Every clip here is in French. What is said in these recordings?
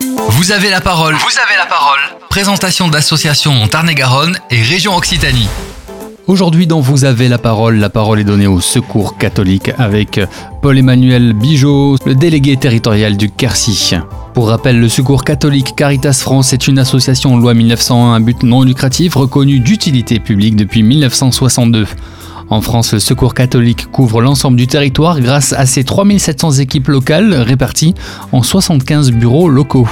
Vous avez la parole. Vous avez la parole. Présentation d'associations en Tarn-et-Garonne et région Occitanie. Aujourd'hui, dans Vous avez la parole, la parole est donnée au Secours catholique avec Paul-Emmanuel Bijot, le délégué territorial du Quercy. Pour rappel, le Secours catholique Caritas France est une association loi 1901 à but non lucratif reconnue d'utilité publique depuis 1962. En France, le Secours catholique couvre l'ensemble du territoire grâce à ses 3700 équipes locales réparties en 75 bureaux locaux.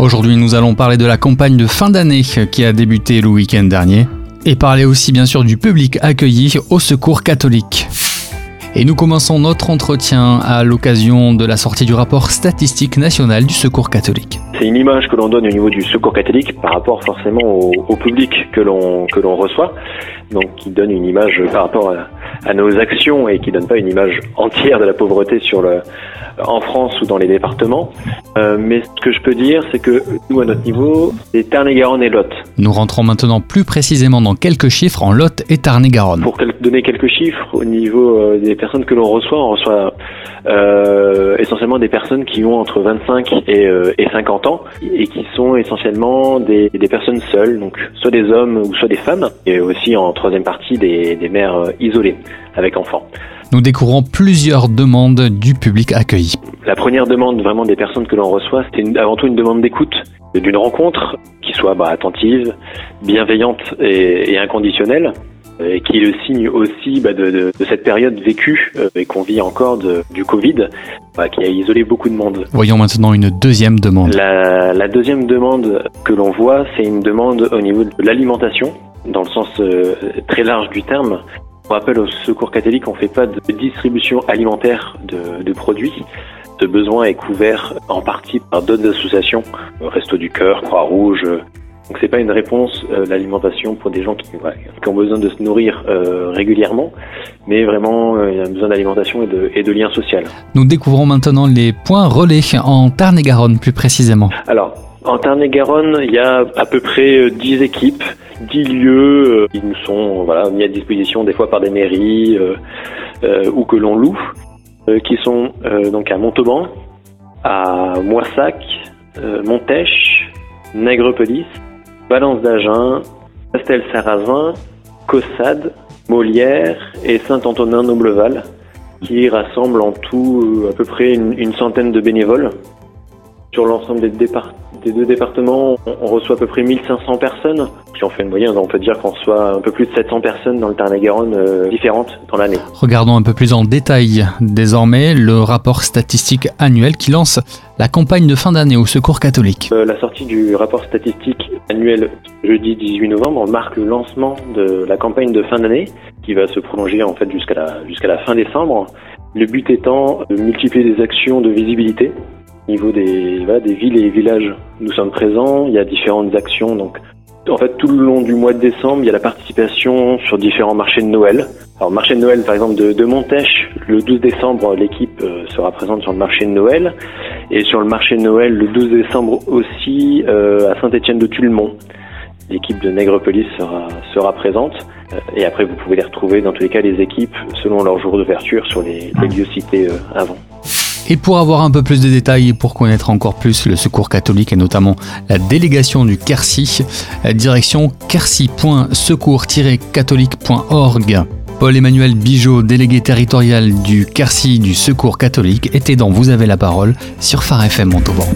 Aujourd'hui, nous allons parler de la campagne de fin d'année qui a débuté le week-end dernier et parler aussi bien sûr du public accueilli au Secours catholique. Et nous commençons notre entretien à l'occasion de la sortie du rapport statistique national du Secours catholique. C'est une image que l'on donne au niveau du Secours catholique par rapport forcément au, public que l'on que l'on reçoit, donc qui donne une image par rapport à, à nos actions et qui donne pas une image entière de la pauvreté sur le en France ou dans les départements. Euh, mais ce que je peux dire, c'est que nous, à notre niveau, c'est Tarn-et-Garonne et Lot. Nous rentrons maintenant plus précisément dans quelques chiffres en Lot et Tarn-et-Garonne. Pour donner quelques chiffres, au niveau euh, des personnes que l'on reçoit, on reçoit euh, essentiellement des personnes qui ont entre 25 et, et 50 ans et qui sont essentiellement des, des, personnes seules, donc soit des hommes ou soit des femmes, et aussi en troisième partie des, des mères isolées avec enfants nous découvrons plusieurs demandes du public accueilli. La première demande vraiment des personnes que l'on reçoit, c'était avant tout une demande d'écoute, d'une rencontre qui soit bah, attentive, bienveillante et, inconditionnelle, et qui est le signe aussi bah, de, cette période vécue euh, et qu'on vit encore du Covid, bah, qui a isolé beaucoup de monde. Voyons maintenant une deuxième demande. La, deuxième demande que l'on voit, c'est une demande au niveau de l'alimentation, dans le sens euh, très large du terme, pour rappel, au Secours catholique, on ne fait pas de distribution alimentaire de, produits. Ce besoin est couvert en partie par d'autres associations, Resto du Cœur, Croix-Rouge. Donc c'est pas une réponse euh, l'alimentation pour des gens qui, ont besoin de se nourrir euh, régulièrement, mais vraiment euh, il y a besoin d'alimentation et de, et de lien social. Nous découvrons maintenant les points relais en Tarn-et-Garonne plus précisément. Alors en Tarn-et-Garonne, il y a à peu près 10 équipes 10 lieux qui nous sont mis à disposition des fois par des mairies euh, euh, ou que l'on loue, euh, qui sont donc à Montauban, à Moissac, Montèche, Nègrepelisse, Valence d'Agen, Castel-Sarrazin, Caussade, Molière et Saint-Antonin-Nobleval, qui rassemblent en tout à peu près une centaine de bénévoles sur l'ensemble des, des, deux départements, on reçoit à peu près 1500 personnes. Si on fait une moyenne, on peut dire qu'on reçoit un peu plus de 700 personnes dans le Tarn-et-Garonne euh, différentes dans l'année. Regardons un peu plus en détail désormais le rapport statistique annuel qui lance la campagne de fin d'année au Secours catholique. Euh, la sortie du rapport statistique annuel jeudi 18 novembre marque le lancement de la campagne de fin d'année qui va se prolonger en fait jusqu'à la, jusqu'à la fin décembre. Le but étant de multiplier des actions de visibilité au niveau des, villes et villages, nous sommes présents. Il y a différentes actions. Donc, en fait, tout le long du mois de décembre, il y a la participation sur différents marchés de Noël. Alors, marché de Noël, par exemple, de, de Montèche, le 12 décembre, l'équipe euh, sera présente sur le marché de Noël. Et sur le marché de Noël, le 12 décembre aussi, euh, à Saint-Étienne de Tulmont. L'équipe de Nègrepelisse sera, sera présente. Euh, et après, vous pouvez les retrouver dans tous les cas, les équipes, selon leur jour d'ouverture, sur les, les lieux cités avant. Et pour avoir un peu plus de détails et pour connaître encore plus le secours catholique et notamment la délégation du Quercy, direction quercy.secours-catholique.org. Paul-Emmanuel Bijot, délégué territorial du Quercy du Secours catholique, était dans Vous avez la parole sur Phare FM Montauban.